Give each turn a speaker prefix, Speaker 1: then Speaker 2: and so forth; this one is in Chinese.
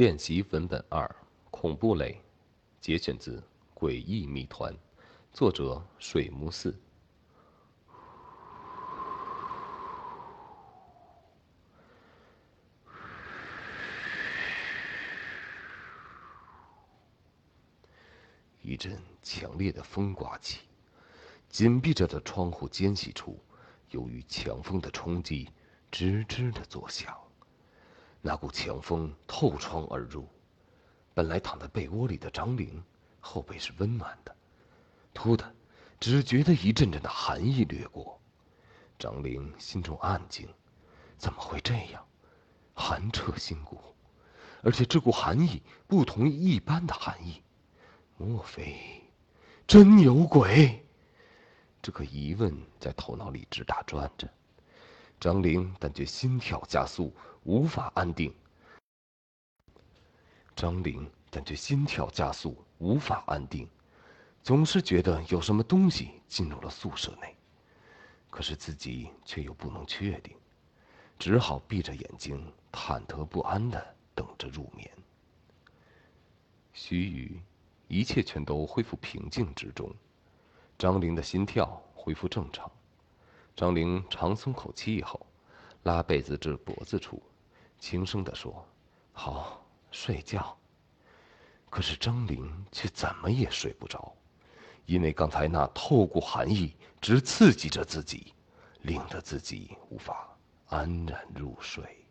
Speaker 1: 练习文本二：恐怖类，节选自《诡异谜团》，作者水木寺。一阵强烈的风刮起，紧闭着的窗户间隙处，由于强风的冲击，吱吱的作响。那股强风透窗而入，本来躺在被窝里的张玲，后背是温暖的，突的，只觉得一阵阵的寒意掠过。张玲心中暗惊：怎么会这样？寒彻心骨，而且这股寒意不同于一般的寒意。莫非真有鬼？这个疑问在头脑里直打转着。张玲感觉心跳加速，无法安定。张玲感觉心跳加速，无法安定，总是觉得有什么东西进入了宿舍内，可是自己却又不能确定，只好闭着眼睛，忐忑不安的等着入眠。须臾。一切全都恢复平静之中，张玲的心跳恢复正常。张玲长松口气以后，拉被子至脖子处，轻声地说：“好，睡觉。”可是张玲却怎么也睡不着，因为刚才那透骨寒意直刺激着自己，令得自己无法安然入睡。